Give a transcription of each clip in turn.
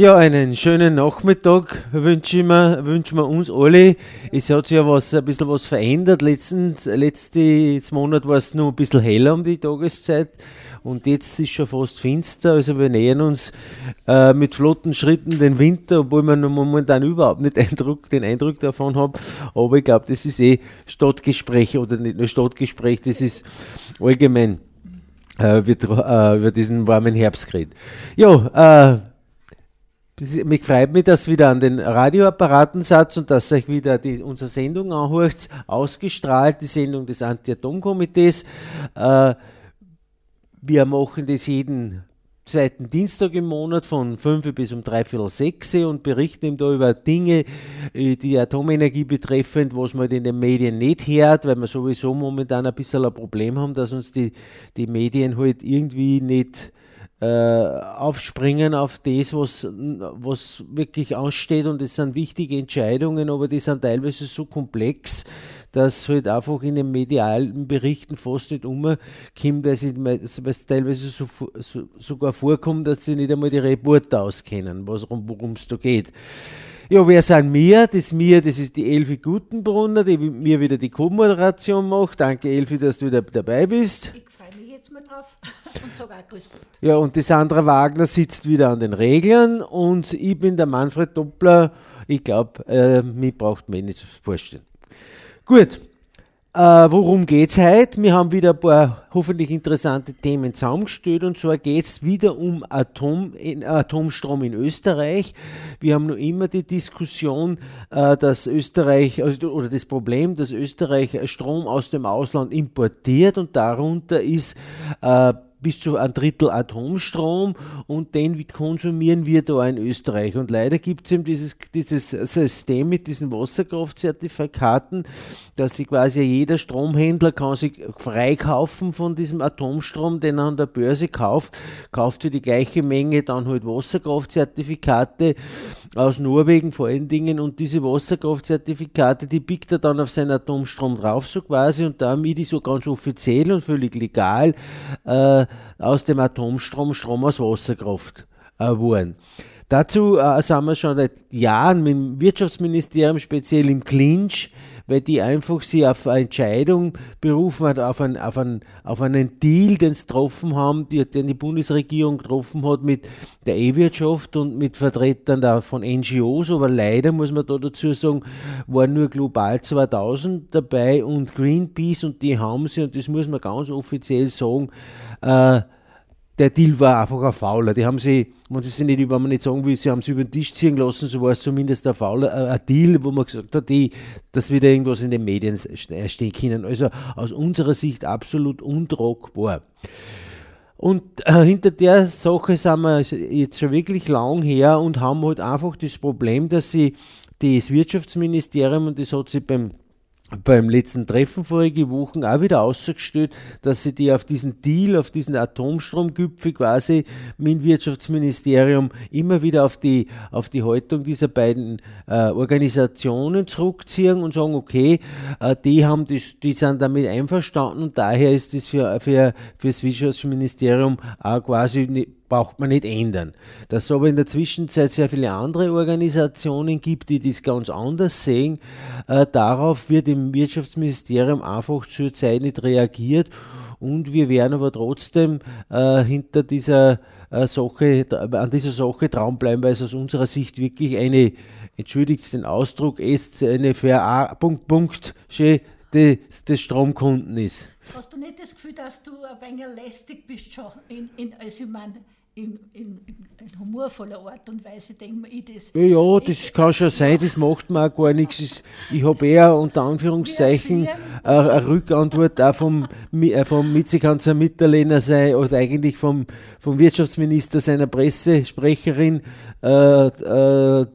Ja, einen schönen Nachmittag wünschen wir, wünschen wir uns alle. Es hat sich ja was, ein bisschen was verändert. Letzten, letztes Monat war es noch ein bisschen heller um die Tageszeit und jetzt ist schon fast finster. Also wir nähern uns äh, mit flotten Schritten den Winter, obwohl man momentan überhaupt nicht Eindruck, den Eindruck davon habe. Aber ich glaube, das ist eh Stadtgespräch oder nicht nur Stadtgespräch, das ist allgemein äh, wird, äh, über diesen warmen Herbst geredet. Ja, äh, mich freut mich, dass wieder an den Radioapparaten satz und dass euch wieder die, unsere Sendung anhört, ausgestrahlt, die Sendung des Anti-Atom-Komitees. Äh, wir machen das jeden zweiten Dienstag im Monat von 5 bis um dreiviertel sechs und berichten ihm da über Dinge, äh, die Atomenergie betreffend, was man in den Medien nicht hört, weil wir sowieso momentan ein bisschen ein Problem haben, dass uns die, die Medien halt irgendwie nicht aufspringen auf das, was, was wirklich ansteht und es sind wichtige Entscheidungen, aber die sind teilweise so komplex, dass halt einfach in den medialen Berichten fast nicht umkommt, weil es teilweise so, so, sogar vorkommt, dass sie nicht einmal die Reporter auskennen, worum es da geht. Ja, wer sind wir? Das mir, das ist die Elfi Gutenbrunner, die mir wieder die Co-Moderation macht. Danke Elfi, dass du wieder dabei bist. Ich freue mich jetzt mal drauf und sage auch Grüß Gott. Ja, und die Sandra Wagner sitzt wieder an den Reglern und ich bin der Manfred Doppler. Ich glaube, äh, mich braucht man nicht vorstellen. Gut, äh, worum geht es heute? Wir haben wieder ein paar hoffentlich interessante Themen zusammengestellt und zwar geht es wieder um Atom, Atomstrom in Österreich. Wir haben noch immer die Diskussion, äh, dass Österreich also, oder das Problem, dass Österreich Strom aus dem Ausland importiert und darunter ist äh, bis zu ein Drittel Atomstrom und den konsumieren wir da in Österreich. Und leider gibt es eben dieses, dieses System mit diesen Wasserkraftzertifikaten, dass sich quasi jeder Stromhändler kann sich freikaufen von diesem Atomstrom, den er an der Börse kauft, kauft für die gleiche Menge dann halt Wasserkraftzertifikate aus Norwegen vor allen Dingen und diese Wasserkraftzertifikate, die pickt er dann auf seinen Atomstrom drauf so quasi und damit ist so ganz offiziell und völlig legal äh, aus dem Atomstrom Strom aus Wasserkraft geworden. Dazu äh, sind wir schon seit Jahren mit dem Wirtschaftsministerium speziell im Clinch, weil die einfach sie auf eine Entscheidung berufen hat, auf, ein, auf, ein, auf einen Deal, den sie getroffen haben, den die Bundesregierung getroffen hat mit der E-Wirtschaft und mit Vertretern da von NGOs, aber leider muss man da dazu sagen, waren nur Global 2000 dabei und Greenpeace und die haben sie, und das muss man ganz offiziell sagen, äh, der Deal war einfach ein Fauler. Die haben sie, wenn sie nicht, wenn man nicht sagen will, sie haben sie über den Tisch ziehen lassen, so war es zumindest ein Fauler, äh, ein Deal, wo man gesagt hat, die, dass wieder irgendwas in den Medien stehen können. Also aus unserer Sicht absolut untragbar. Und äh, hinter der Sache sind wir jetzt schon wirklich lang her und haben halt einfach das Problem, dass sie das Wirtschaftsministerium, und das hat sie beim beim letzten Treffen vorige Wochen auch wieder ausgestellt, dass sie die auf diesen Deal, auf diesen Atomstromgipfel quasi mit dem Wirtschaftsministerium immer wieder auf die, auf die Haltung dieser beiden äh, Organisationen zurückziehen und sagen, okay, äh, die haben das, die sind damit einverstanden und daher ist das für, für, für das Wirtschaftsministerium auch quasi braucht man nicht ändern. Dass es aber in der Zwischenzeit sehr viele andere Organisationen gibt, die das ganz anders sehen, äh, darauf wird im Wirtschaftsministerium einfach zurzeit nicht reagiert und wir werden aber trotzdem äh, hinter dieser äh, Sache, an dieser Sache dranbleiben, weil es aus unserer Sicht wirklich eine, entschuldigt den Ausdruck, ist eine Verarpunkt des, des Stromkunden ist. Hast du nicht das Gefühl, dass du ein wenig lästig bist schon in, in ich meine, in, in, in, humorvoller Art und Weise denke ich das. Ja, ja das ich, kann schon sein, das macht mir auch gar nichts. Ich habe eher unter Anführungszeichen eine, eine Rückantwort auch vom, äh, vom Vizekanzler Mitterlehner sei oder eigentlich vom, vom Wirtschaftsminister seiner Pressesprecherin äh, äh,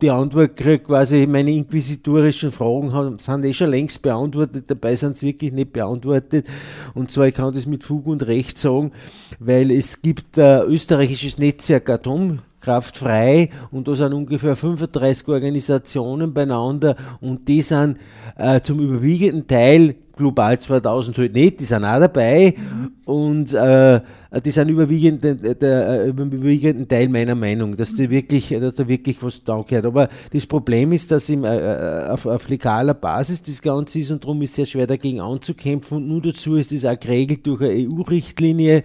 die Antwort kriege, quasi meine inquisitorischen Fragen haben, sind eh schon längst beantwortet, dabei sind sie wirklich nicht beantwortet. Und zwar, ich kann das mit Fug und Recht sagen, weil es gibt ein österreichisches Netzwerk Atomkraft frei und da sind ungefähr 35 Organisationen beieinander und die sind äh, zum überwiegenden Teil Global 2000 halt nicht, die sind auch dabei mhm. und äh, die sind überwiegend der, der äh, überwiegenden Teil meiner Meinung, dass, die wirklich, dass da wirklich was da gehört. Aber das Problem ist, dass im, äh, äh, auf, auf legaler Basis das Ganze ist und darum ist es sehr schwer dagegen anzukämpfen und nur dazu ist es auch geregelt durch eine EU-Richtlinie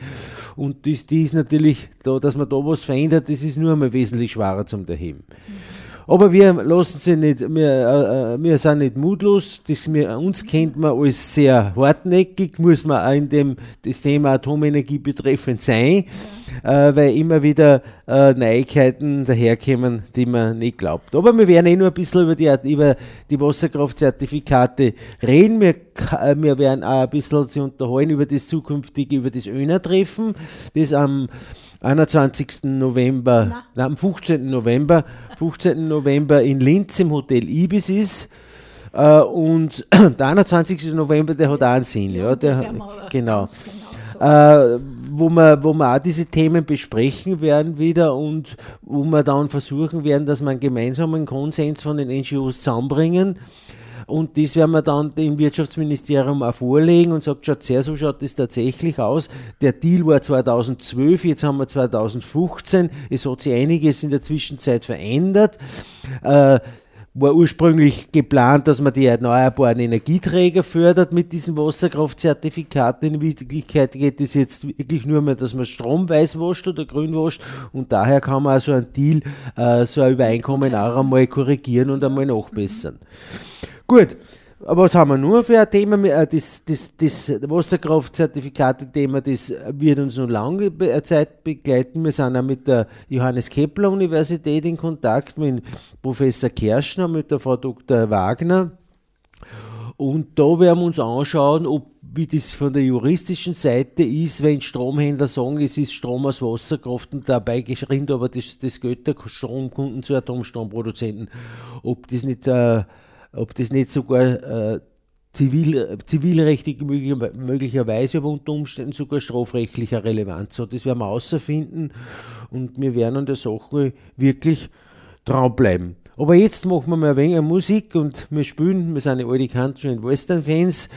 und das, die ist natürlich, da, dass man da was verändert, das ist nur einmal wesentlich schwerer zum Daheim. Mhm. Aber wir lassen sie nicht, wir, äh, wir sind nicht mutlos. Das, wir, uns kennt man als sehr hartnäckig, muss man auch in dem das Thema Atomenergie betreffend sein, äh, weil immer wieder äh, Neuigkeiten daherkommen, die man nicht glaubt. Aber wir werden eh nur ein bisschen über die, über die Wasserkraftzertifikate reden. Wir, äh, wir werden auch ein bisschen sie unterhalten über das zukünftige, über das ÖNER-Treffen, das am 21. November, nein, am 15. November 15. November in Linz im Hotel Ibis ist. Äh, und der 21. November, der hat auch einen Sinn. Ja, der, genau. Äh, wo, wir, wo wir auch diese Themen besprechen werden wieder und wo wir dann versuchen werden, dass wir einen gemeinsamen Konsens von den NGOs zusammenbringen. Und das werden wir dann dem Wirtschaftsministerium auch vorlegen und sagt, schaut sehr, so schaut das tatsächlich aus. Der Deal war 2012, jetzt haben wir 2015. Es hat sich einiges in der Zwischenzeit verändert. Äh, war ursprünglich geplant, dass man die erneuerbaren Energieträger fördert mit diesen Wasserkraftzertifikaten. In Wirklichkeit geht es jetzt wirklich nur mehr, dass man Strom weiß wascht oder grün wascht und daher kann man also ein Deal, äh, so ein Übereinkommen auch einmal korrigieren und einmal nachbessern. Gut, aber was haben wir nur für ein Thema? Äh, das, das, das Wasserkraftzertifikate-Thema, das wird uns noch lange Zeit begleiten. Wir sind auch mit der Johannes Kepler Universität in Kontakt, mit Professor Kerschner, mit der Frau Dr. Wagner. Und da werden wir uns anschauen, ob wie das von der juristischen Seite ist, wenn Stromhändler sagen, es ist Strom aus Wasserkraft und dabei geschrieben, aber das, das der Stromkunden zu Atomstromproduzenten, ob das nicht äh, ob das nicht sogar äh, zivil, zivilrechtlich möglicherweise, aber unter Umständen sogar strafrechtlicher Relevanz hat. Das werden wir außerfinden und wir werden an der Sache wirklich dranbleiben. Aber jetzt machen wir mal ein wenig Musik und wir spielen, wir sind ja alte Country- und Western-Fans,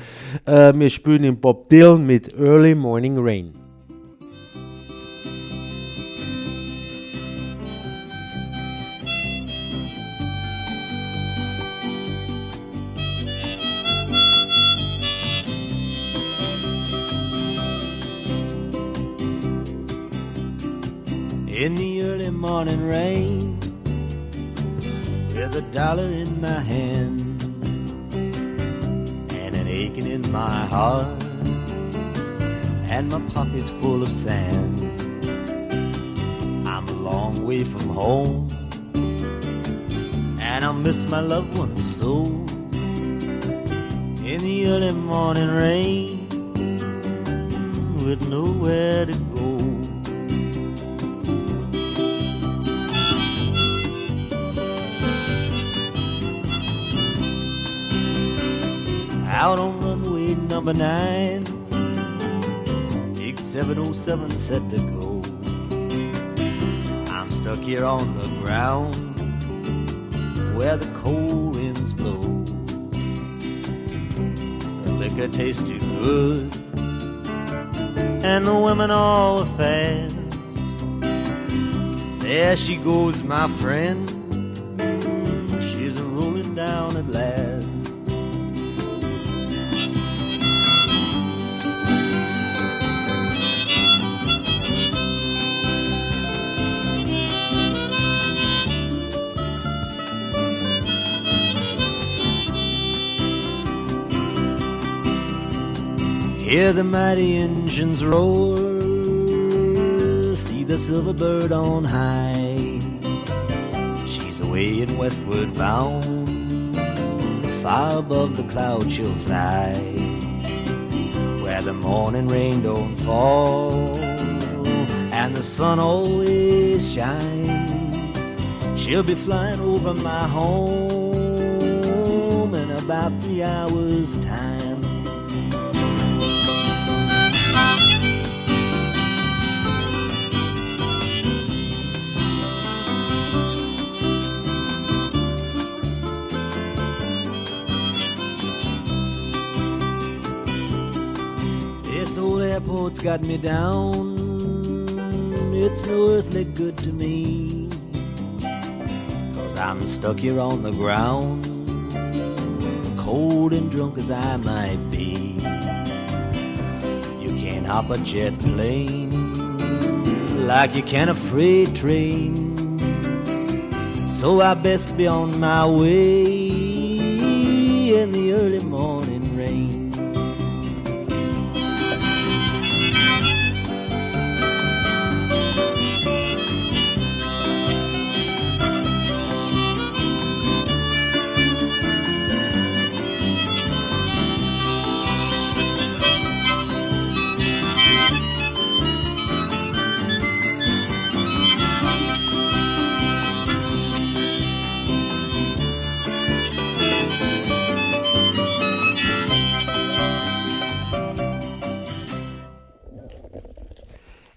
äh, wir spielen in Bob Dylan mit Early Morning Rain. In the early morning rain with a dollar in my hand and an aching in my heart and my pockets full of sand. I'm a long way from home and I miss my loved ones so. In the early morning rain with nowhere to out on runway number nine. Big 707 set to go. I'm stuck here on the ground where the cold winds blow. The liquor tastes too good, and the women all are fast. There she goes, my friend. Hear the mighty engines roar, see the silver bird on high. She's away in westward bound, far above the clouds she'll fly. Where the morning rain don't fall, and the sun always shines. She'll be flying over my home in about three hours' time. Airport's got me down. It's no earthly good to me. Cause I'm stuck here on the ground, cold and drunk as I might be. You can't hop a jet plane like you can a freight train. So I best be on my way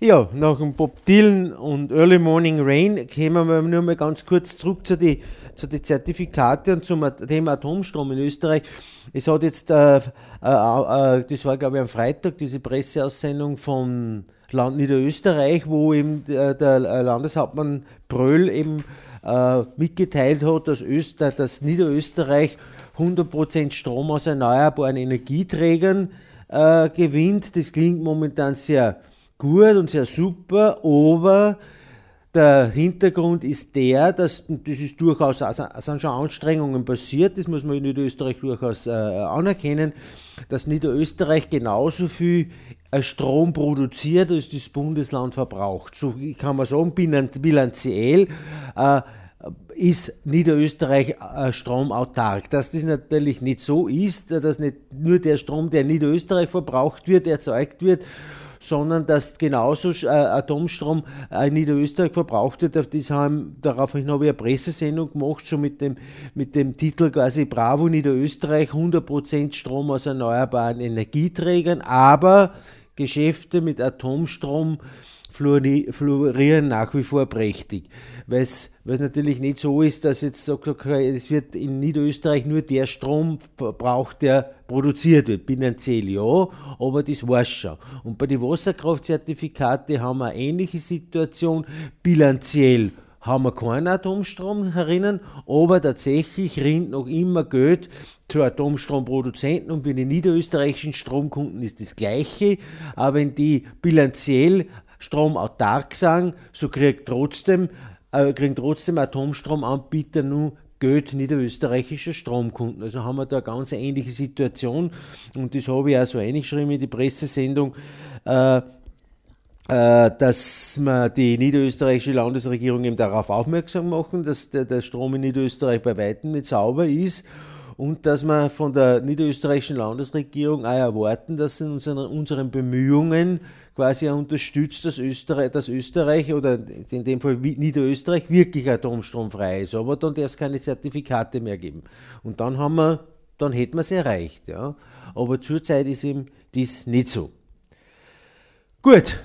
Ja, nach dem Bob Dylan und Early Morning Rain kommen wir nur mal ganz kurz zurück zu den zu die Zertifikate und zum Thema Atomstrom in Österreich. Es hat jetzt, äh, äh, äh, das war glaube ich am Freitag, diese Presseaussendung von Land Niederösterreich, wo eben der, der Landeshauptmann Bröll eben äh, mitgeteilt hat, dass, Öster, dass Niederösterreich 100% Strom aus erneuerbaren Energieträgern äh, gewinnt. Das klingt momentan sehr gut und sehr super, aber der Hintergrund ist der, dass das ist durchaus, sind schon Anstrengungen passiert, das muss man in Niederösterreich durchaus äh, anerkennen, dass Niederösterreich genauso viel äh, Strom produziert, als das Bundesland verbraucht. So kann man sagen, bilanziell äh, ist Niederösterreich äh, stromautark. Dass das natürlich nicht so ist, dass nicht nur der Strom, der in Niederösterreich verbraucht wird, erzeugt wird, sondern dass genauso äh, Atomstrom äh, in Niederösterreich verbraucht wird. Auf das daraufhin habe ich eine Pressesendung gemacht, so mit dem, mit dem Titel quasi Bravo Niederösterreich, 100% Strom aus erneuerbaren Energieträgern, aber Geschäfte mit Atomstrom florieren nach wie vor prächtig. Weil es natürlich nicht so ist, dass jetzt sagt, okay, es wird in Niederösterreich nur der Strom verbraucht, der produziert wird. Bilanziell ja, aber das war schon. Und bei den Wasserkraftzertifikaten haben wir eine ähnliche Situation. Bilanziell haben wir keinen Atomstrom herinnen, aber tatsächlich rinnt noch immer Geld zu Atomstromproduzenten und für die niederösterreichischen Stromkunden ist das Gleiche. Aber wenn die bilanziell stromautark sind, so kriegt trotzdem, äh, kriegen trotzdem Atomstromanbieter nur Geld niederösterreichischer Stromkunden. Also haben wir da eine ganz ähnliche Situation und das habe ich auch so eingeschrieben in die Pressesendung. Äh, dass wir die niederösterreichische Landesregierung eben darauf aufmerksam machen, dass der, der Strom in Niederösterreich bei weitem nicht sauber ist und dass wir von der niederösterreichischen Landesregierung auch erwarten, dass sie unseren, unseren Bemühungen quasi unterstützt, dass Österreich, dass Österreich oder in dem Fall Niederösterreich wirklich atomstromfrei ist. Aber dann darf es keine Zertifikate mehr geben. Und dann haben wir, dann hätten wir es erreicht. Ja. Aber zurzeit ist eben dies nicht so. Gut.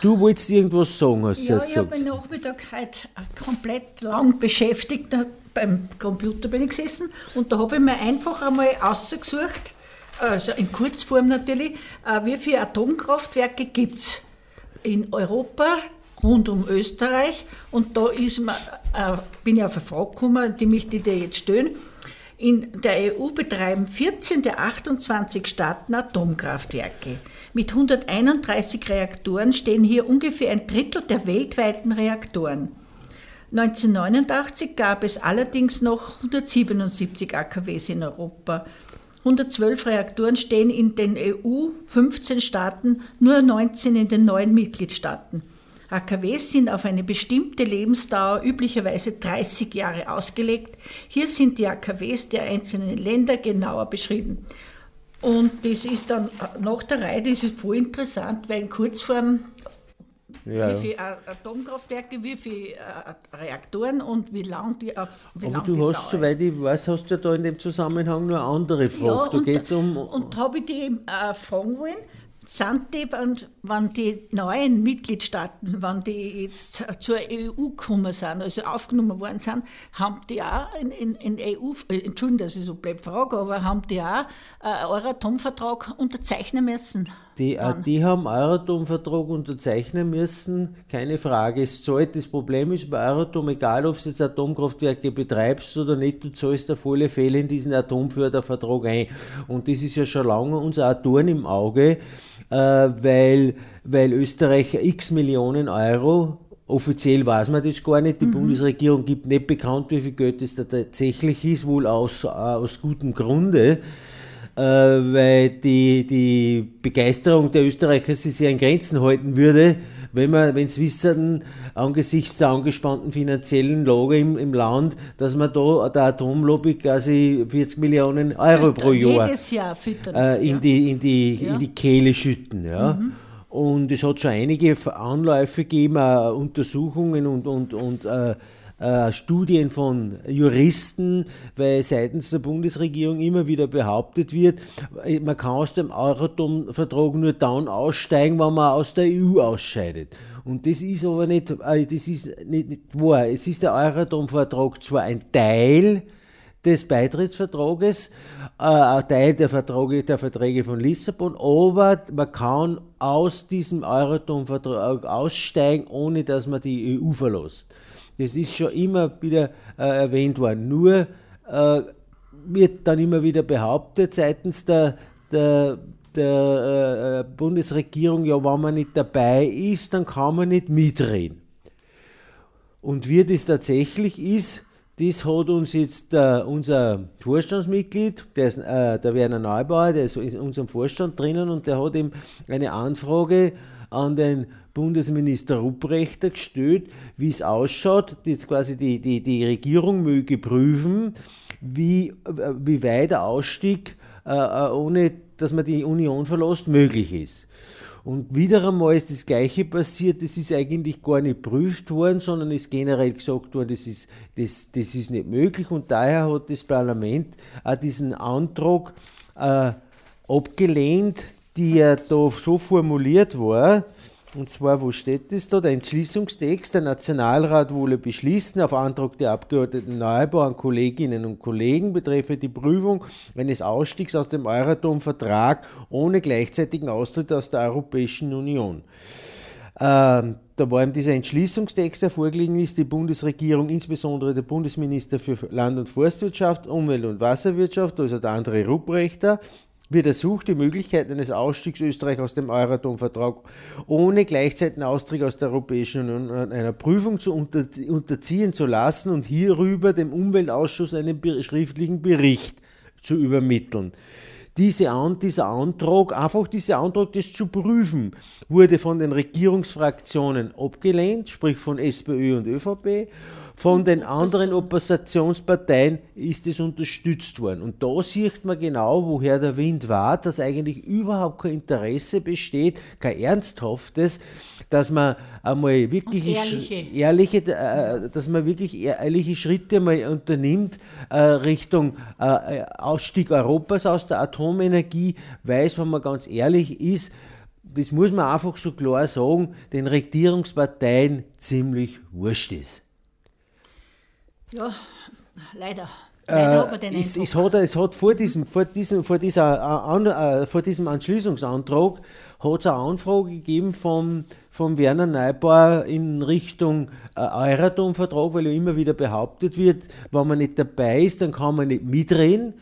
Du wolltest irgendwas sagen, hast du Ja, ich habe mich Nachmittag heute komplett lang beschäftigt. Beim Computer bin ich gesessen und da habe ich mir einfach einmal ausgesucht, also in Kurzform natürlich, äh, wie viele Atomkraftwerke gibt es in Europa, rund um Österreich. Und da ist mir, äh, bin ich auf eine Frage gekommen, die möchte ich dir jetzt stellen. In der EU betreiben 14 der 28 Staaten Atomkraftwerke. Mit 131 Reaktoren stehen hier ungefähr ein Drittel der weltweiten Reaktoren. 1989 gab es allerdings noch 177 AKWs in Europa. 112 Reaktoren stehen in den EU 15 Staaten, nur 19 in den neuen Mitgliedstaaten. AKWs sind auf eine bestimmte Lebensdauer, üblicherweise 30 Jahre, ausgelegt. Hier sind die AKWs der einzelnen Länder genauer beschrieben. Und das ist dann nach der Reihe, das ist voll interessant, weil in Kurzform Ja, wie ja. viele Atomkraftwerke, wie viele äh, Reaktoren und wie lang die auf wie Aber du hast, dauern. soweit ich weiß, hast du ja da in dem Zusammenhang nur eine andere Frage. Ja, da und, geht um. und habe ich die äh, fragen wollen, sind die, wenn, die neuen Mitgliedstaaten, wenn die jetzt zur EU gekommen sind, also aufgenommen worden sind, haben die auch in, in, in EU, äh, Entschuldigung, dass ich so blöd frage, aber haben die auch äh, Euratom-Vertrag unterzeichnen müssen? Die, äh, Dann. die haben Euratom-Vertrag unterzeichnen müssen, keine Frage. Es zahlt, das Problem ist bei Euratom, egal ob du jetzt Atomkraftwerke betreibst oder nicht, du zahlst auf alle Fälle in diesen Atomfördervertrag ein. Und das ist ja schon lange unser Dorn im Auge, weil, weil Österreich x Millionen Euro Offiziell weiß man das gar nicht. Die Bundesregierung gibt nicht bekannt, wie viel Geld es da tatsächlich ist, wohl aus, äh, aus gutem Grunde äh, weil die, die Begeisterung der Österreicher sich sehr in Grenzen halten würde, wenn man, wenn sie wissen, angesichts der angespannten finanziellen Lage im, im Land, dass man da der Atomlobby quasi 40 Millionen Euro pro Jahr Jahr füttern. äh, in, ja. die, in, die, Ja. Mhm. in die Kehle schütten. Ja? Und es hat schon einige Anläufe gegeben, äh, Untersuchungen und, und, und äh, Studien von Juristen, weil seitens der Bundesregierung immer wieder behauptet wird, äh, man kann aus dem Euratom-Vertrag nur dann aussteigen, wenn man aus der EU ausscheidet. Und das ist aber nicht, äh, das ist nicht, nicht wahr. Es ist der Euratom-Vertrag zwar ein Teil des Beitrittsvertrages, äh, ein Teil der Verträge, der Verträge von Lissabon, aber man kann aus diesem Euratom-Vertrag aussteigen, ohne dass man die EU verlässt. Das ist schon immer wieder äh, erwähnt worden. Nur äh, wird dann immer wieder behauptet seitens der, der, der äh, Bundesregierung, ja, wenn man nicht dabei ist, dann kann man nicht mitreden. Und wie das tatsächlich ist, das hat uns jetzt äh, unser Vorstandsmitglied, der, ist, äh, der Werner Neubauer, der ist in unserem Vorstand drinnen und der hat ihm eine Anfrage an den Bundesminister Rupprechter gestellt, wie es ausschaut, dass quasi die, die, die Regierung möge prüfen, wie, wie weit der Ausstieg, äh, äh, ohne dass man die Union verlässt, möglich ist. Und wieder einmal ist das Gleiche passiert, das ist eigentlich gar nicht geprüft worden, sondern ist generell gesagt worden, das ist, das, das ist nicht möglich und daher hat das Parlament auch diesen Antrag äh, abgelehnt, der da so formuliert war, und zwar, wo steht das da? Der Entschließungstext, der Nationalrat wolle beschließen, auf Antrag der Abgeordneten Neubauer an Kolleginnen und Kollegen betreffe die Prüfung eines Ausstiegs aus dem Euratom-Vertrag ohne gleichzeitigen Austritt aus der Europäischen Union. Ähm, da war ihm dieser Entschließungstext, der vorgelegen ist, die Bundesregierung, insbesondere der Bundesminister für Land- und Forstwirtschaft, Umwelt- und Wasserwirtschaft, also der André Rupprechter, wird ersucht, die Möglichkeit eines Ausstiegs Österreich aus dem Euratom-Vertrag ohne gleichzeitigen Austritt aus der Europäischen Union einer Prüfung zu unter, unterziehen zu lassen und hierüber dem Umweltausschuss einen schriftlichen Bericht zu übermitteln. Diese dieser Antrag, einfach dieser Antrag, das zu prüfen, wurde von den Regierungsfraktionen abgelehnt, sprich von SPÖ und ÖVP. Von den anderen Oppositionsparteien ist es unterstützt worden. Und da sieht man genau, woher der Wind war, dass eigentlich überhaupt kein Interesse besteht, kein ernsthaftes, dass man einmal wirklich ehrliche. ehrliche, äh, dass man wirklich ehrliche Schritte mal unternimmt äh, Richtung äh, Ausstieg Europas aus der Atomenergie, weil es, wenn man ganz ehrlich ist, das muss man einfach so klar sagen, den Regierungsparteien ziemlich wurscht ist. Ja, leider. Äh, es, es, hat, es hat vor diesem, vor diesem, vor dieser, äh, an, äh, vor diesem Entschließungsantrag hat es eine Anfrage gegeben vom, vom Werner Neubauer in Richtung äh, Euratom-Vertrag, weil ja immer wieder behauptet wird, wenn man nicht dabei ist, dann kann man nicht mitreden.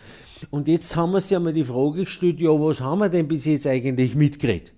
Und jetzt haben wir sich einmal die Frage gestellt, ja, was haben wir denn bis jetzt eigentlich mitgeredet?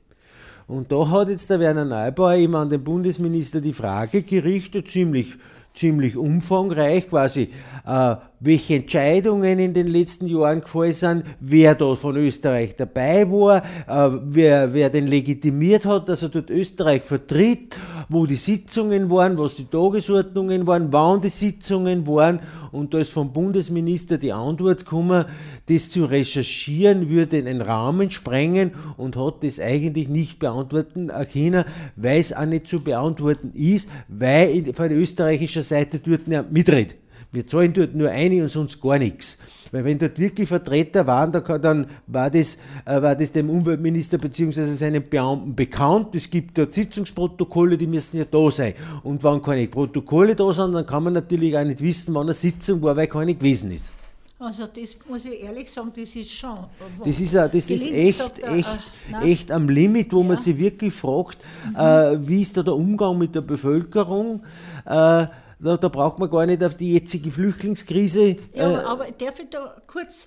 Und da hat jetzt der Werner Neubauer eben an den Bundesminister die Frage gerichtet, ziemlich, ziemlich umfangreich, quasi, äh, welche Entscheidungen in den letzten Jahren gefallen sind, wer da von Österreich dabei war, äh, wer, wer den legitimiert hat, dass er dort Österreich vertritt, wo die Sitzungen waren, was die Tagesordnungen waren, wann die Sitzungen waren. Und da ist vom Bundesminister die Antwort gekommen, das zu recherchieren würde einen Rahmen sprengen und hat das eigentlich nicht beantworten können, weil es auch nicht zu beantworten ist, weil von der österreichischen Seite dort nicht mitredet. Wir zahlen dort nur eine und sonst gar nichts. Weil wenn dort wirklich Vertreter waren, dann war das, äh, war das dem Umweltminister bzw. seinen Beamten bekannt. Es gibt dort Sitzungsprotokolle, die müssen ja da sein. Und wenn keine Protokolle da sind, dann kann man natürlich auch nicht wissen, wann eine Sitzung war, weil keine gewesen ist. Also das muss ich ehrlich sagen, das ist schon. Das ist, das ist echt, sagt, echt, äh, echt am Limit, wo ja. man sich wirklich fragt, mhm. äh, wie ist da der Umgang mit der Bevölkerung? Äh, da, da, braucht man gar nicht auf die jetzige Flüchtlingskrise. Ja, äh, aber darf ich da kurz.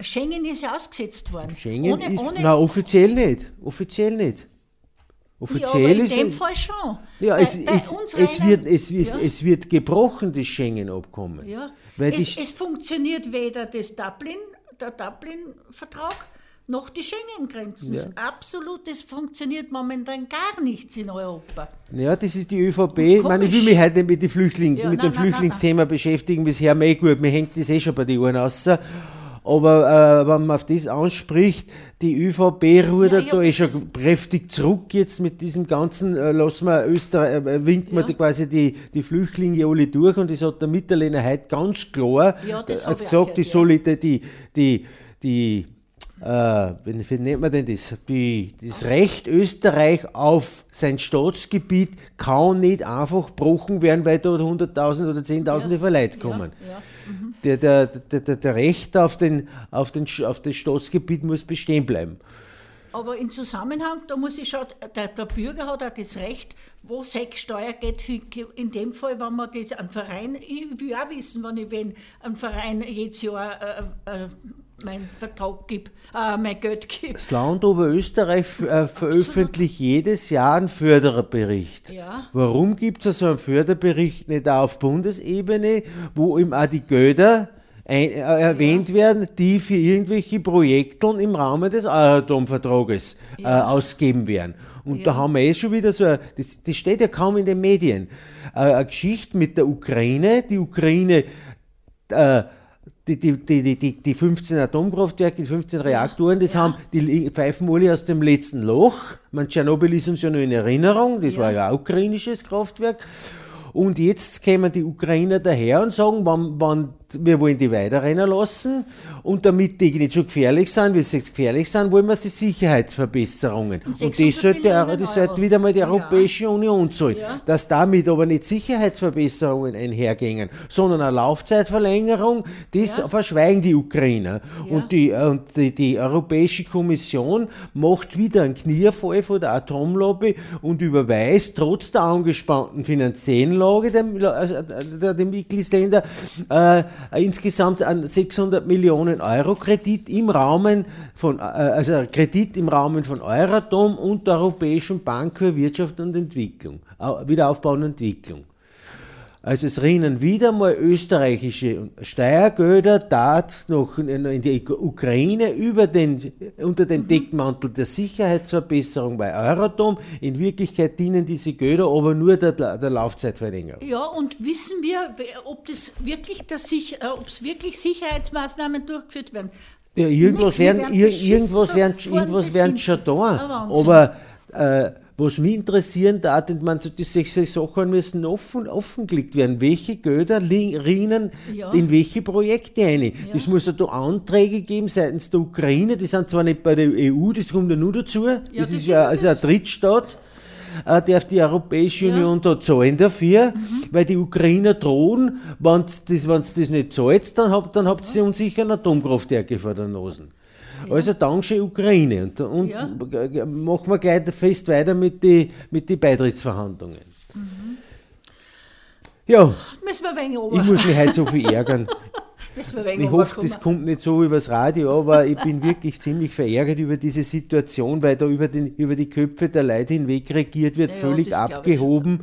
Schengen ist ja ausgesetzt worden. Schengen ohne, ist. Ohne, na, offiziell nicht. Offiziell nicht. Offiziell ja, ist in dem Fall schon. Ja, bei, es, bei es, es, wird, es, ja. es, wird gebrochen, das Schengen-Abkommen. Ja. es, es funktioniert weder das Dublin, der Dublin-Vertrag, noch die Schengen-Grenzen. Ja. Absolut, es funktioniert momentan gar nichts in Europa. Ja, das ist die ÖVP. Ich meine, ich will mich heute nicht mit, die Flüchtling, ja, mit nein, dem nein, Flüchtlingsthema nein, beschäftigen, bisher mehr gut, mir hängt das eh schon bei den Ohren raus. Aber äh, wenn man auf das anspricht, die ÖVP rudert ja, da eh schon kräftig zurück jetzt mit diesem ganzen, äh, lassen wir Österreich, äh, winkt ja. man quasi die, die Flüchtlinge alle durch und das hat der Mitterlehner heute ganz klar ja, als gesagt, die, Solide, die, die, die äh, wie, nennt man denn das? Das Recht Österreich auf sein Staatsgebiet kann nicht einfach gebrochen werden, weil dort 100.000 oder 10.000 ja. Verleih kommen. Ja, ja. Mhm. Der, der, der, der, Recht auf, den, auf, den, auf das Staatsgebiet muss bestehen bleiben. Aber im Zusammenhang, da muss ich schauen, der, der Bürger hat auch das Recht, wo sechs Steuer geht, in dem Fall, wenn man das an Verein, ich will auch wissen, wenn ich wenn ein Verein jedes Jahr äh, äh, mein Vertrag gibt, äh, mein Geld gibt. Das Land Oberösterreich äh, veröffentlicht jedes Jahr einen Förderbericht. Ja. Warum gibt es so einen Förderbericht nicht auch auf Bundesebene, wo ihm auch die Gelder ein, äh, erwähnt ja. werden, die für irgendwelche Projekte im Rahmen des Euratom-Vertrages äh, ja. äh, ausgeben werden. Und da haben wir eh schon wieder so, das, das steht ja kaum in den Medien, äh, eine Geschichte mit der Ukraine. Die Ukraine äh, die, die, die, die, die 15 Atomkraftwerke, die 15 Reaktoren, das ja. haben, die pfeifen alle aus dem letzten Loch. Man, Tschernobyl ist uns ja noch in Erinnerung, das ja. war ja ein ukrainisches Kraftwerk. Und jetzt kämen die Ukrainer daher und sagen, wann, wann wir wollen die weiterrennen lassen und damit die nicht so gefährlich sind, wie sie gefährlich sind, wollen wir die Sicherheitsverbesserungen. Und das sollte, das sollte wieder mal die Europäische ja. Union zahlen. Ja. Dass damit aber nicht Sicherheitsverbesserungen einhergehen, sondern eine Laufzeitverlängerung, das ja. verschweigen die Ukrainer. Und, die, und die, die, Europäische Kommission macht wieder einen Knierfall von der Atomlobby und überweist trotz der angespannten finanziellen Lage der, der, der Mitgliedsländer äh, äh, insgesamt an 600 Millionen Euro Kredit im Rahmen von, äh, also Kredit im Rahmen von Euratom und der Europäischen Bank für Wirtschaft und Entwicklung, Wiederaufbau und Entwicklung. Also es rinnen wieder mal österreichische Steuergelder dort noch in die Ukraine über den, unter dem mhm. Deckmantel der Sicherheitsverbesserung bei Euratom. In Wirklichkeit dienen diese Gelder aber nur der, der Laufzeitverlängerung. Ja, und wissen wir, ob das wirklich, das, äh, ob es wirklich Sicherheitsmaßnahmen durchgeführt werden? Ja, irgendwas werden, irgendwas werden, irgendwas werden schon da. Aber äh, was mich interessieren darf, man so die sechs Sachen müssen offen, offengelegt werden. Welche Gelder rinnen ja. in welche Projekte ein? Ja. Das muss ja da Anträge geben seitens der Ukraine. Die sind zwar nicht bei der EU, das kommt ja nur dazu. Ja, das, das, ist ja also ein Drittstaat. Äh, darf die Europäische ja. Union da zahlen dafür, mhm. weil die Ukrainer drohen, wenn sie das, das nicht zahlt, dann habt, dann habt ihr unsicher Atomkraftwerke vor der Nase. Also danke Ukraine. Und, und ja. machen wir gleich fest weiter mit den mit die Beitrittsverhandlungen. Mhm. Ja, Müssen wir wenig ich muss mich heute so viel ärgern. Ich hoffe, das kommt nicht so übers Radio, aber ich bin wirklich ziemlich verärgert über diese Situation, weil da über, den, über die Köpfe der Leute hinweg regiert wird, Ja, ja, völlig abgehoben.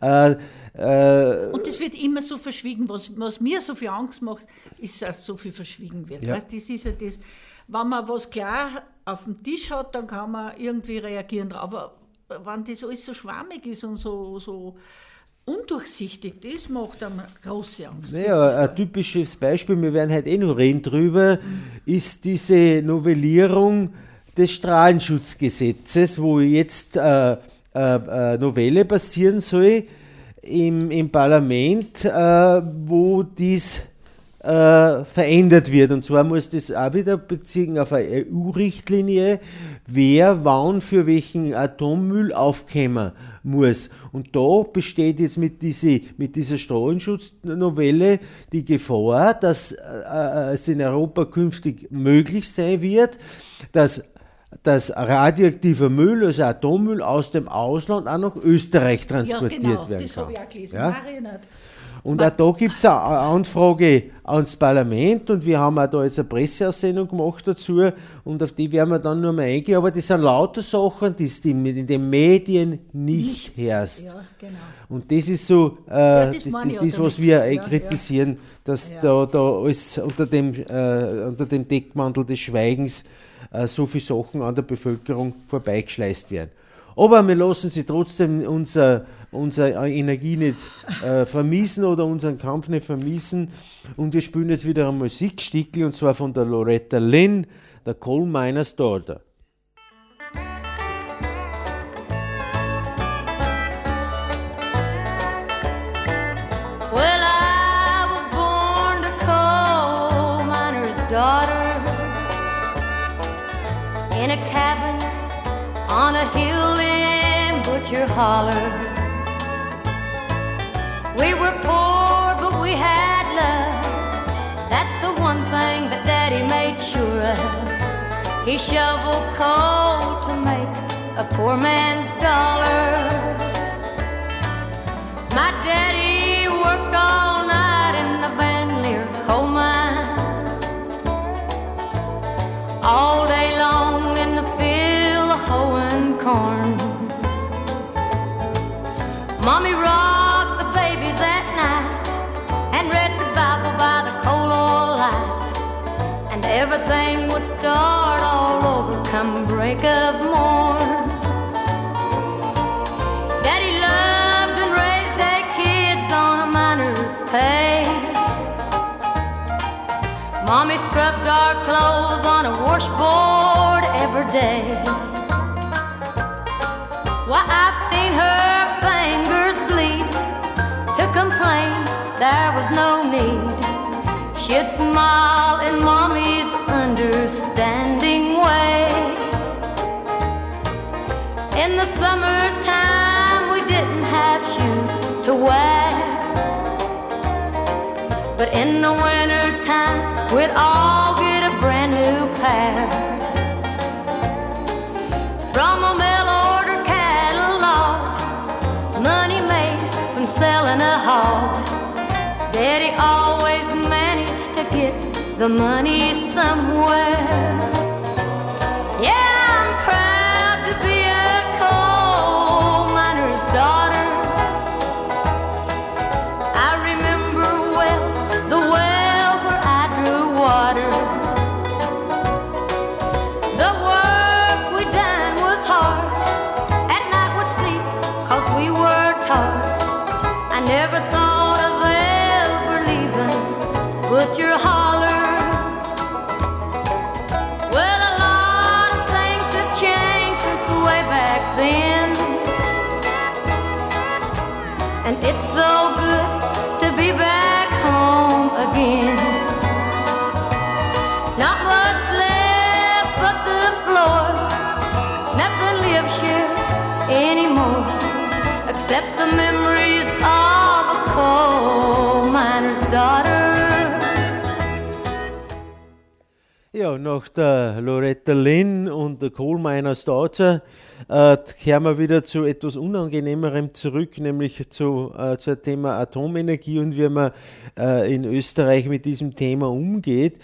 Äh, äh, Und das wird immer so verschwiegen. Was, was mir so viel Angst macht, ist, dass so viel verschwiegen wird. Ja. Das ist ja das, wenn man was klar auf dem Tisch hat, dann kann man irgendwie reagieren. Aber wenn das alles so schwammig ist und so, so undurchsichtig, das macht einem große Angst. Naja, ein typisches Beispiel, wir werden heute eh noch reden drüber, ist diese Novellierung des Strahlenschutzgesetzes, wo jetzt äh, äh, äh, Novelle passieren soll im, im Parlament, äh, wo dies äh, verändert wird. Und zwar muss das auch wieder beziehen auf eine EU-Richtlinie, wer wann für welchen Atommüll aufkommen muss. Und da besteht jetzt mit, diese, mit dieser Strahlenschutznovelle die Gefahr, dass äh, es in Europa künftig möglich sein wird, dass dass radioaktiver Müll, also Atommüll aus dem Ausland auch nach Österreich Ja, transportiert genau, werden das kann. habe ich auch gelesen. Ja? Nicht. Und auch da gibt es eine Anfrage ans Parlament und wir haben auch da jetzt eine Presseaussendung gemacht dazu und auf die werden wir dann nur mal eingehen. Aber das sind lauter Sachen, die es in den Medien nicht herrscht. Ja, genau. Und das ist so, äh, das das, meine ist das, was wir eh Ja, kritisieren, dass Ja. da, da alles unter dem, äh, unter dem Deckmantel des Schweigens äh, so viele Sachen an der Bevölkerung vorbeigeschleißt werden. Aber wir lassen sie trotzdem unser, unsere Energie nicht äh, vermiesen oder unseren Kampf nicht vermiesen. Und wir spielen jetzt wieder ein Musikstickel und zwar von der Loretta Lynn, der Coal Miner's Daughter. Daughter in a cabin on a hill Butcher Holler. We were poor, but we had love. That's the one thing that Daddy made sure of. He shoveled coal to make a poor man's dollar. My daddy worked all night in the Van Leer coal mines. All Mommy scrubbed our clothes on a washboard every day. Why, I've seen her fingers bleed to complain there was no need. She'd smile in Mommy's understanding way. In the summertime, we didn't have shoes to wear. But in the wintertime, we'd all get a brand new pair. From a mail order catalog, money made from selling a hog. Daddy always managed to get the money somewhere. Anymore except the memories of a coal miner's daughter. Ja, nach der Loretta Lynn und der Coal Miners Daughter äh, kehren wir wieder zu etwas Unangenehmerem zurück, nämlich zu, äh, zu Thema Atomenergie und wie man äh, in Österreich mit diesem Thema umgeht.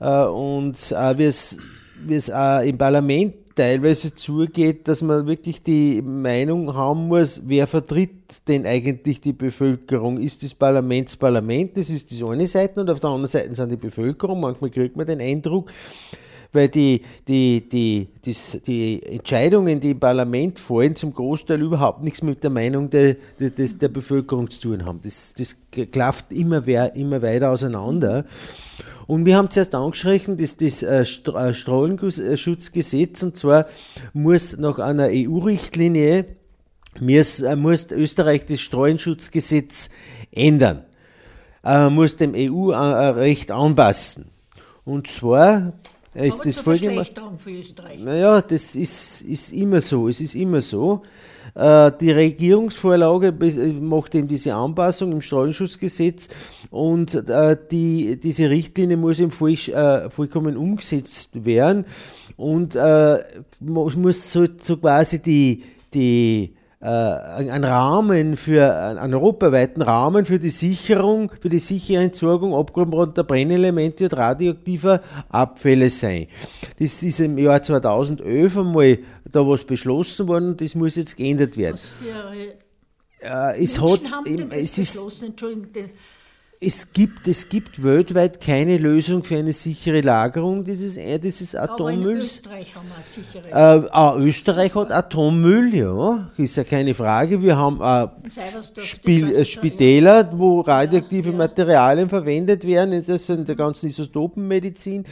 Äh, und äh, wie es auch im Parlament teilweise zugeht, dass man wirklich die Meinung haben muss, wer vertritt denn eigentlich die Bevölkerung? Ist das Parlament das? Das ist die eine Seite und auf der anderen Seite sind die Bevölkerung. Manchmal kriegt man den Eindruck, weil die, die, die, die, die Entscheidungen, die im Parlament fallen, zum Großteil überhaupt nichts mit der Meinung der, der, der Bevölkerung zu tun haben. Das, das klafft immer, immer weiter auseinander. Und wir haben zuerst angeschrieben, dass das äh, äh, Strahlenschutzgesetz, und zwar muss nach einer EU-Richtlinie, muss, äh, muss Österreich das Strahlenschutzgesetz ändern, muss dem EU-Recht anpassen. Und zwar ist Aber das folgendes. Naja, das ist, ist immer so. Es ist immer so. Äh, die Regierungsvorlage macht eben diese Anpassung im Strahlenschutzgesetz und äh, die, diese Richtlinie muss eben voll, äh, vollkommen umgesetzt werden und muss so, so quasi die, die äh, einen Rahmen für, einen europaweiten Rahmen für die Sicherung, für die sichere Entsorgung abgebrannter Brennelemente und radioaktiver Abfälle sein. Das ist im Jahr 2011 einmal da was beschlossen worden und das muss jetzt geändert werden. Äh, es hat, es ist, es gibt, es gibt weltweit keine Lösung für eine sichere Lagerung dieses, äh, dieses Atommülls. Aber in Österreich haben wir sichere. Äh, ah, Österreich hat Atommüll, ja, ist ja keine Frage. Wir haben äh, Spiel, äh, Spitäler, wo radioaktive ja, ja. Materialien verwendet werden, das sind der ganzen Isotopenmedizin.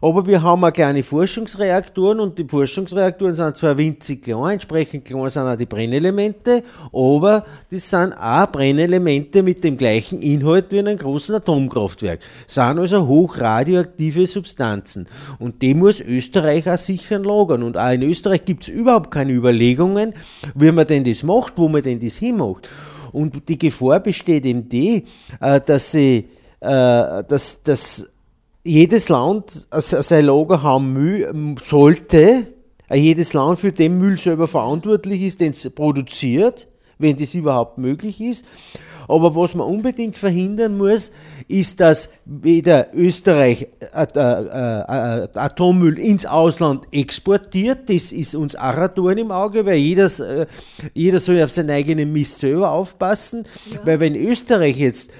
Aber wir haben auch kleine Forschungsreaktoren und die Forschungsreaktoren sind zwar winzig klein, entsprechend klein sind auch die Brennelemente, aber das sind auch Brennelemente mit dem gleichen Inhalt wie in einem großen Atomkraftwerk. Sind also hochradioaktive Substanzen. Und die muss Österreich auch sichern lagern. Und auch in Österreich gibt es überhaupt keine Überlegungen, wie man denn das macht, wo man denn das hinmacht. Und die Gefahr besteht eben die, äh, dass sie, äh, dass, dass jedes Land sein Lager haben Müll, sollte, äh, jedes Land für den Müll selber verantwortlich ist, den es produziert, wenn das überhaupt möglich ist. Aber was man unbedingt verhindern muss, ist, dass weder Österreich äh, äh, äh, Atommüll ins Ausland exportiert. Das ist uns Aratorn im Auge, weil jeder, äh, jeder soll auf seinen eigenen Mist selber aufpassen. Ja. Weil wenn Österreich jetzt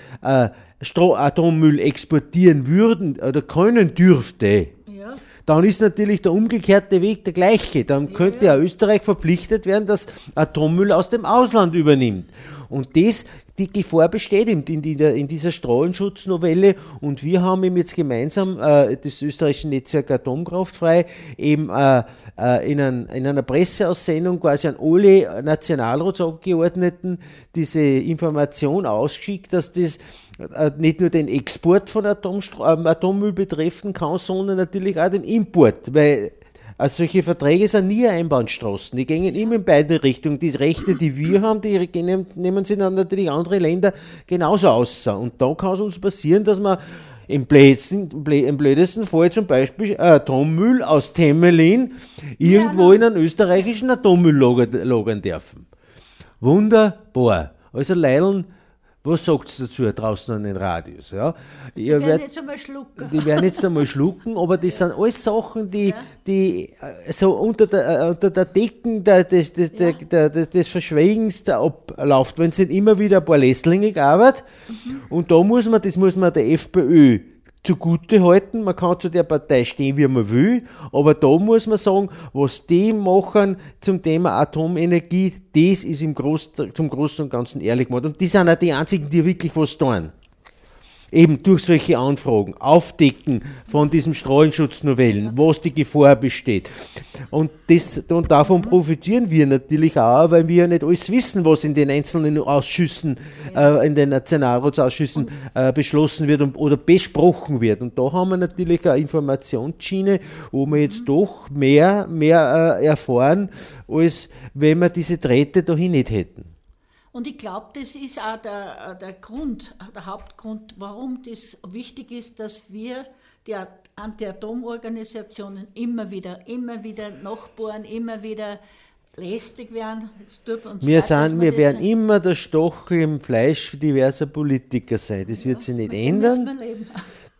Atommüll exportieren würden oder können dürfte, ja. dann ist natürlich der umgekehrte Weg der gleiche. Dann könnte ja Österreich verpflichtet werden, dass Atommüll aus dem Ausland übernimmt. Und das, die Gefahr besteht in, in, in dieser Strahlenschutznovelle und wir haben eben jetzt gemeinsam äh, das österreichische Netzwerk Atomkraftfrei eben äh, äh, in, ein, in, einer Presseaussendung quasi an alle Nationalratsabgeordneten diese Information ausgeschickt, dass das nicht nur den Export von Atomstro- Atommüll betreffen kann, sondern natürlich auch den Import, weil also solche Verträge sind nie Einbahnstraßen. Die gehen immer in beide Richtungen. Die Rechte, die wir haben, die nehmen sie dann natürlich andere Länder genauso aus. Und da kann es uns passieren, dass man im blödesten, im blödesten Fall zum Beispiel Atommüll aus Temelin irgendwo in einen österreichischen Atommüll lagern dürfen. Wunderbar. Also Leideln was sagt ihr dazu draußen an den Radios? Ja? Die werden werd, jetzt einmal schlucken. Die werden jetzt einmal schlucken, aber das ja. sind alles Sachen, die, ja. die äh, so unter der, äh, unter der Decken der, des, des, ja. der, der, des Verschweigens ablauft, wenn es nicht immer wieder ein paar Lässlinge arbeitet. Mhm. Und da muss man, das muss man der FPÖ zugute halten. Man kann zu der Partei stehen, wie man will, aber da muss man sagen, was die machen zum Thema Atomenergie, das ist im Groß, zum Großen und Ganzen ehrlich gemacht. Und die sind auch die einzigen, die wirklich was tun eben durch solche Anfragen, Aufdecken von diesen Strahlenschutznovellen, was die Gefahr besteht. Und, das, und davon profitieren wir natürlich auch, weil wir ja nicht alles wissen, was in den einzelnen Ausschüssen, äh, in den Nationalratsausschüssen äh, beschlossen wird und, oder besprochen wird. Und da haben wir natürlich eine Informationsschiene, wo wir jetzt doch mehr, mehr äh, erfahren, als wenn wir diese Drähte dahin nicht hätten. Und ich glaube, das ist auch der, der Grund, der Hauptgrund, warum das wichtig ist, dass wir die Anti-Atom-Organisationen immer wieder, immer wieder nachbohren, immer wieder lästig werden. Wir, leid, sind, wir werden immer der Stachel im Fleisch diverser Politiker sein. Das wird sich nicht müssen ändern. leben.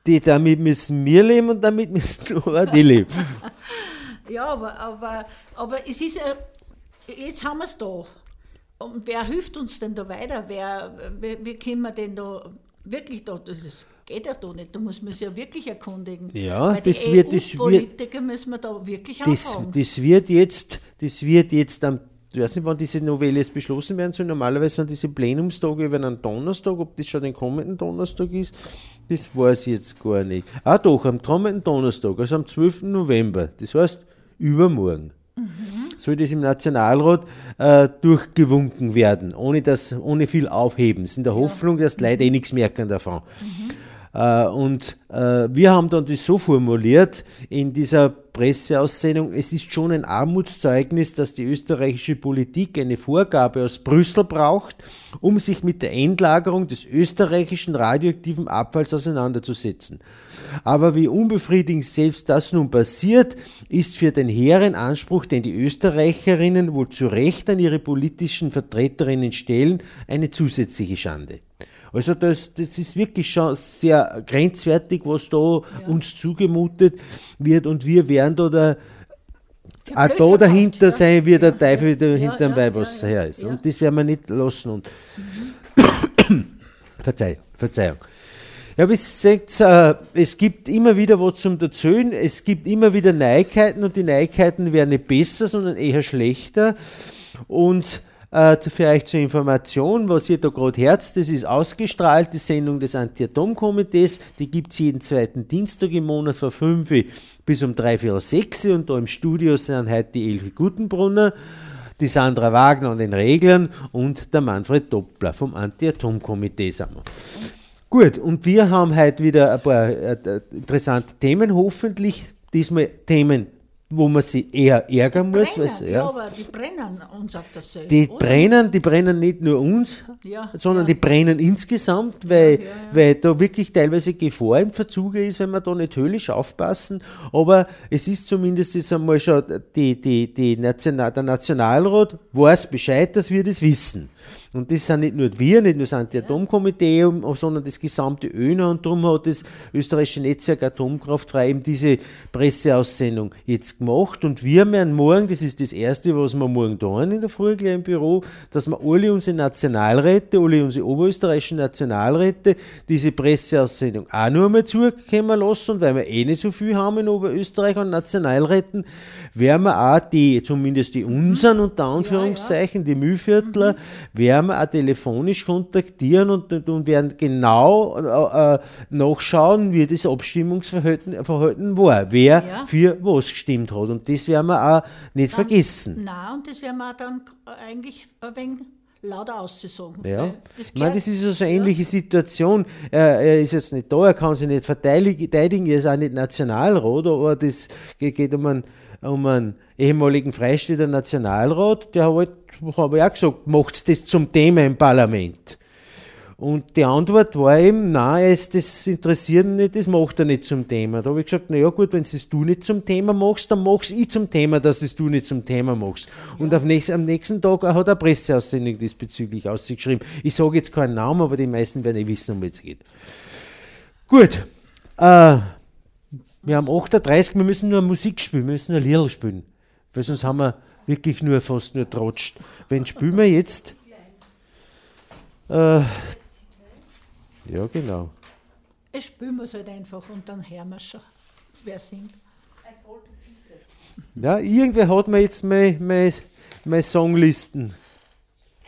Die, damit müssen wir leben und damit müssen nur auch die leben. Ja, aber, aber, aber es ist, äh, jetzt haben wir es da. Und wer hilft uns denn da weiter? Wer, wie, wie können wir denn da wirklich da, das ist, geht ja da nicht, da muss man sich ja wirklich erkundigen. Ja, Weil das wird- das wird- EU-Politiker müssen wir da wirklich Das, anfragen. das wird jetzt, das wird jetzt am, ich weiß nicht, wann diese Novelle jetzt beschlossen werden soll. Normalerweise sind diese Plenumstage über einen Donnerstag, ob das schon den kommenden Donnerstag ist, das weiß ich jetzt gar nicht. Ah doch, am kommenden Donnerstag, also am 12. November, das heißt übermorgen. Soll das im Nationalrat äh, durchgewunken werden, ohne, das, ohne viel Aufhebens, in der Hoffnung, dass die Leute eh nichts merken davon. Äh, und äh, wir haben dann das so formuliert in dieser Presseaussendung, es ist schon ein Armutszeugnis, dass die österreichische Politik eine Vorgabe aus Brüssel braucht, um sich mit der Endlagerung des österreichischen radioaktiven Abfalls auseinanderzusetzen. Aber wie unbefriedigend selbst das nun passiert, ist für den hehren Anspruch, den die Österreicherinnen wohl zu Recht an ihre politischen Vertreterinnen stellen, eine zusätzliche Schande. Also das, das ist wirklich schon sehr grenzwertig, was da uns zugemutet wird und wir werden da der, Ja, auch da dahinter ja. sein, wie der Ja, Teufel ja, da ja, ja, ja, ja, her ist. ja. Und das werden wir nicht lassen. Und Verzeihung, Verzeihung. Ja, wie gesagt, äh, es gibt immer wieder was zum Erzählen, es gibt immer wieder Neuigkeiten und die Neuigkeiten werden nicht besser, sondern eher schlechter. Und äh, euch zur Information, was ihr da gerade hört, das ist ausgestrahlt, die Sendung des Anti-Atom-Komitees, die gibt es jeden zweiten Dienstag im Monat von 5 Uhr bis um 3, 4, 6 Uhr und da im Studio sind heute die Elfi Gutenbrunner, die Sandra Wagner an den Reglern und der Manfred Doppler vom Anti-Atom-Komitee sind wir. Gut, und wir haben heute wieder ein paar äh, äh, interessante Themen, hoffentlich diesmal Themen, wo man sie eher ärgern muss. brennen, weil's- ja. ja. aber die brennen uns auf der Seele. Die oder? brennen, die brennen nicht nur uns, Ja, sondern ja. die brennen insgesamt, weil, weil da wirklich teilweise Gefahr im Verzuge ist, wenn wir da nicht höllisch aufpassen. Aber es ist zumindest jetzt einmal schon, die, die, die National, der Nationalrat weiß Bescheid, dass wir das wissen. Und das sind nicht nur wir, nicht nur das Anti-Atom-Komitee, sondern das gesamte ÖNA. Und darum hat das österreichische Netzwerk Atomkraftfrei eben diese Presseaussendung jetzt gemacht. Und wir werden morgen, das ist das Erste, was wir morgen tun in der Früh gleich im Büro, dass wir alle unsere Nationalräte, alle unsere oberösterreichischen Nationalräte diese Presseaussendung auch nur einmal zukommen lassen. Und weil wir eh nicht so viel haben in Oberösterreich an Nationalräten, werden wir auch die, zumindest die unseren unter Anführungszeichen, die Mühlviertler, werden wir auch telefonisch kontaktieren und, und, werden genau äh, äh, nachschauen, wie das Abstimmungsverhalten Verhalten war, wer Ja. für was gestimmt hat. Und das werden wir auch nicht vergessen. Nein, und das werden wir dann eigentlich ein wenig lauter auszusagen. Ja. Das Ich meine, das ist so eine ähnliche Situation. Er, er ist jetzt nicht da, er kann sich nicht verteidigen, er ist auch nicht Nationalrat, aber das geht, geht um einen, um einen ehemaligen Freistädter Nationalrat, der hat, habe ich auch gesagt, macht das zum Thema im Parlament. Und die Antwort war eben, nein, es, das interessiert nicht, das macht er nicht zum Thema. Da habe ich gesagt, na ja gut, wenn es du nicht zum Thema machst, dann mach's ich zum Thema, dass es du nicht zum Thema machst. Und auf nächst, am nächsten Tag hat er eine Presseaussendung diesbezüglich ausgeschrieben. Ich sage jetzt keinen Namen, aber die meisten werden eh wissen, um was es geht. Gut, äh, wir haben 38, wir müssen nur Musik spielen, wir müssen nur Liedl spielen. Weil sonst haben wir wirklich nur fast nur trotscht. Wenn spielen wir jetzt? Äh, ja, genau. Es spüren wir es halt einfach und dann hören wir schon, wer singt. Ja, irgendwer hat mir jetzt meine, meine, meine Songlisten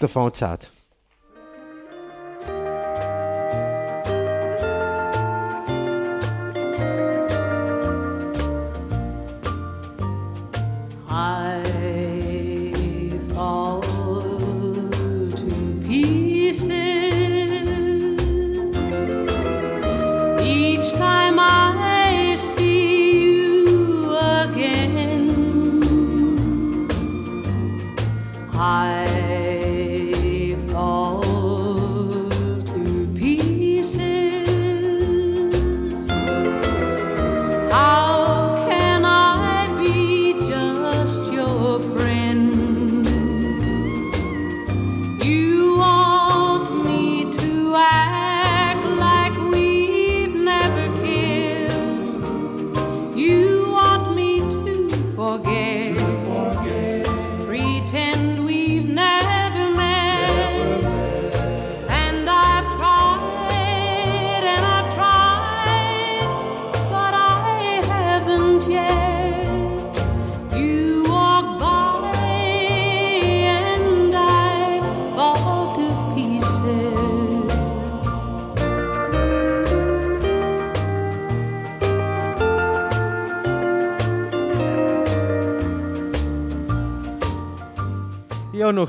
davon gezahlt.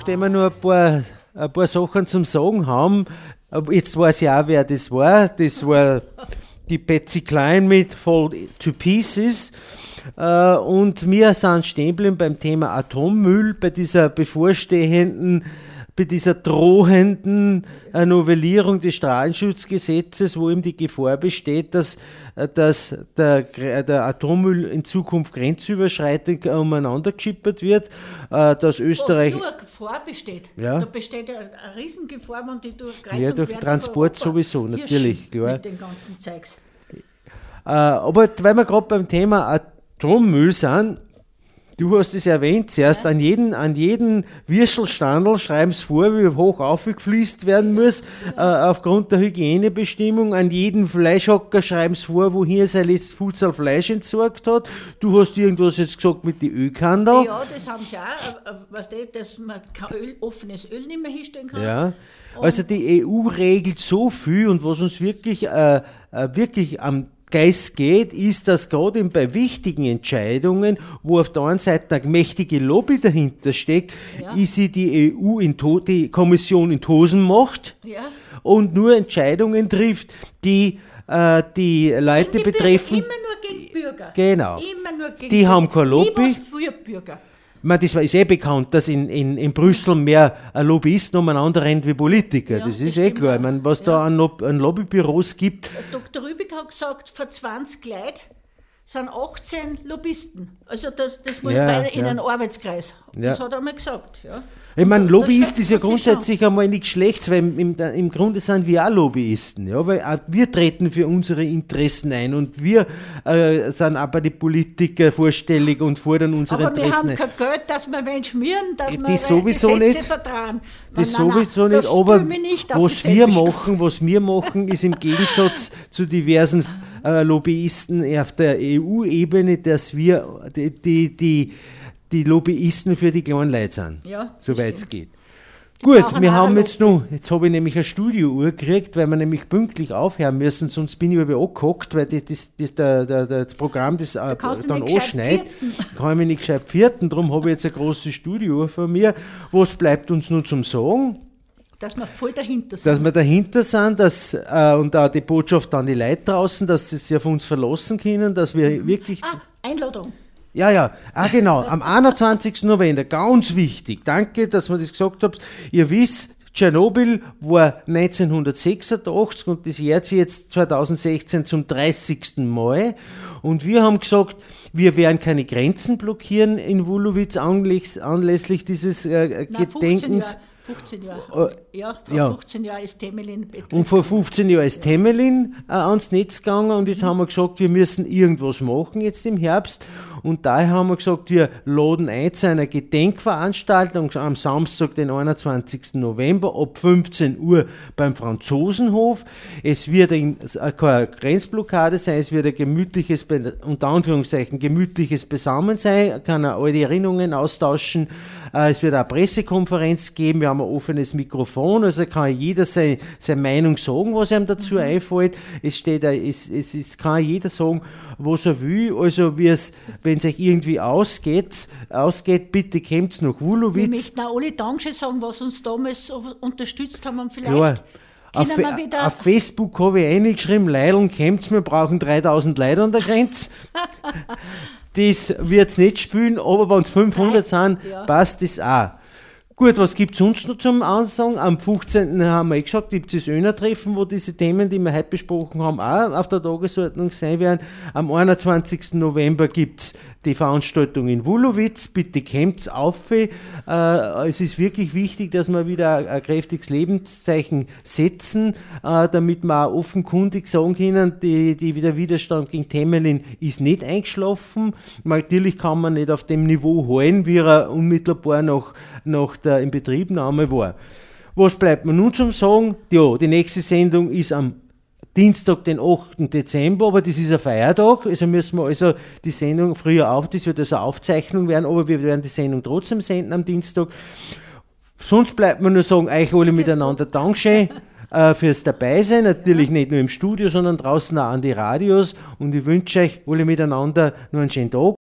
Nachdem wir noch ein paar, ein paar Sachen zum Sagen haben, jetzt weiß ich auch, wer das war. Das war die Betsy Klein mit Fall to Pieces. Äh, und wir sind stehen beim Thema Atommüll, bei dieser bevorstehenden bei dieser drohenden äh, Novellierung des Strahlenschutzgesetzes, wo eben die Gefahr besteht, dass, äh, dass der, Gre- der Atommüll in Zukunft grenzüberschreitend umeinander geschippert wird, äh, dass Österreich Was nur Gefahr besteht. Ja. Da besteht eine Riesengefahr, wenn die durch Kreuz Ja, durch Transport sowieso, natürlich, klar. Mit dem ganzen Zeugs. Äh, aber weil wir gerade beim Thema Atommüll sind, du hast es erwähnt zuerst, an jeden, an jeden Würstelstandel schreiben sie vor, wie hoch aufgefließt werden muss, äh, aufgrund der Hygienebestimmung. An jeden Fleischhocker schreiben sie vor, wohin er sein letztes Futsal Fleisch entsorgt hat. Du hast irgendwas jetzt gesagt mit den Ölkandel. Ja, das haben sie auch, äh, äh, weißt du, dass man kein Öl, offenes Öl nicht mehr hinstellen kann. Ja, also die EU regelt so viel und was uns wirklich, äh, äh, wirklich am Geist geht, ist, dass gerade bei wichtigen Entscheidungen, wo auf der einen Seite eine mächtige Lobby dahinter steckt, Ja. ist sie die EU in to die Kommission in Tosen macht Ja. und nur Entscheidungen trifft, die äh, die Leute Die Bürger, betreffen. Immer nur gegen Bürger. Genau. Gegen Die Bürger. haben kein Lobby. Für Bürger. Meine, das ist eh bekannt, dass in, in, in Brüssel mehr Lobbyisten umeinander rennen wie Politiker. Ja, das ist eh klar. Ich meine, was da an, Lob an Lobbybüros gibt, Dr. Rübig hat gesagt, vor 20 Leuten sind 18 Lobbyisten. Also das, das muss Ja, bei, in ja. einem Arbeitskreis. Ja. Das hat er mal gesagt. Ja. Ich meine, Lobbyist ist ja grundsätzlich einmal nichts Schlechtes, weil im, im, Grunde sind wir auch Lobbyisten, ja, weil auch wir treten für unsere Interessen ein und wir äh, sind auch bei den Politikern vorstellig und fordern unsere Aber wir Interessen haben ein. kein Geld, dass wir wen schmieren, dass Die wir sowieso Gesetze nicht. vertrauen. Das Nein, nein, sowieso nein, nicht, das aber nicht was wir machen, was wir machen, ist im Gegensatz zu diversen äh, Lobbyisten auf der EU-Ebene, dass wir die, die, die, die Lobbyisten für die kleinen Leute sind, Ja, soweit es geht. Gut, wir haben jetzt noch, jetzt habe ich nämlich eine Studiouhr gekriegt, weil wir nämlich pünktlich aufhören müssen, sonst bin ich über angehockt, weil das, das, das, der, der, das Programm das äh, kannst du dann anschneidet. Kann ich mich nicht gescheit vierten, darum habe ich jetzt eine große Studiouhr von mir. Was bleibt uns nun zum Sagen? Dass wir voll dahinter sind. dass wir dahinter sind, dass, äh, und auch die Botschaft an die Leute draußen, dass sie sich auf uns verlassen können, dass wir wirklich. ah, Einladung. Ja, ja, ah, genau, am 21. November, ganz wichtig, danke, dass wir das gesagt habt. Ihr wisst, Tschernobyl war 1986 und das jährt sich jetzt 2016 zum 30. Mal. Und wir haben gesagt, wir werden keine Grenzen blockieren in Wulowitz anlässlich, dieses äh, Nein, 15 Gedenkens. Jahre. 15 Jahre. ja, vor ja. 15 Jahren ist Temelin betrifft. Und vor 15 Jahren ist Temelin äh, ans Netz gegangen und jetzt haben wir gesagt, wir müssen irgendwas machen jetzt im Herbst. Und daher haben wir gesagt, wir laden ein zu einer Gedenkveranstaltung am Samstag, den 21. November ab 15 Uhr beim Franzosenhof. Es wird ein, äh, keine Grenzblockade sein, es wird ein gemütliches, unter Anführungszeichen, gemütliches Besammen sein, kann er alte Erinnerungen austauschen. Äh, Es wird eine Pressekonferenz geben, wir haben ein offenes Mikrofon, also kann jeder sein, seine Meinung sagen, was ihm dazu einfällt. Es steht, es, es, es kann jeder sagen, was er will. Also wenn es euch irgendwie ausgeht, ausgeht, bitte kommt nach Wir Wulowitz. möchten auch alle Dankeschön sagen, was uns damals unterstützt haben. Und vielleicht Klar. Auf, wir auf Facebook habe ich eingeschrieben, Leideln kämpft, wir brauchen 3000 Leute an der Grenze. das wird es nicht spielen, aber wenn es 500 sind, passt das auch. Gut, was gibt es sonst noch zum Ansagen? Am 15. haben wir eh gesagt, gibt es das Öner-Treffen, wo diese Themen, die wir heute besprochen haben, auch auf der Tagesordnung sein werden. Am 21. November gibt es die Veranstaltung in Wulowitz. Bitte kommt's auf. Äh, es ist wirklich wichtig, dass wir wieder ein, ein kräftiges Lebenszeichen setzen, äh, damit wir auch offenkundig sagen können, die, die, der Widerstand gegen Temelin ist nicht eingeschlafen. Natürlich kann man nicht auf dem Niveau halten, wie er unmittelbar nach, nach der Inbetriebnahme war. Was bleibt mir nun zum Sagen? Ja, die nächste Sendung ist am Dienstag, den 8. Dezember, aber das ist ein Feiertag, also müssen wir also die Sendung früher auf, das wird also eine Aufzeichnung werden, aber wir werden die Sendung trotzdem senden am Dienstag. Sonst bleibt mir nur sagen, euch alle miteinander Dankeschön äh, fürs Dabeisein, natürlich nicht nur im Studio, sondern draußen auch an die Radios und ich wünsche euch alle miteinander nur einen schönen Tag.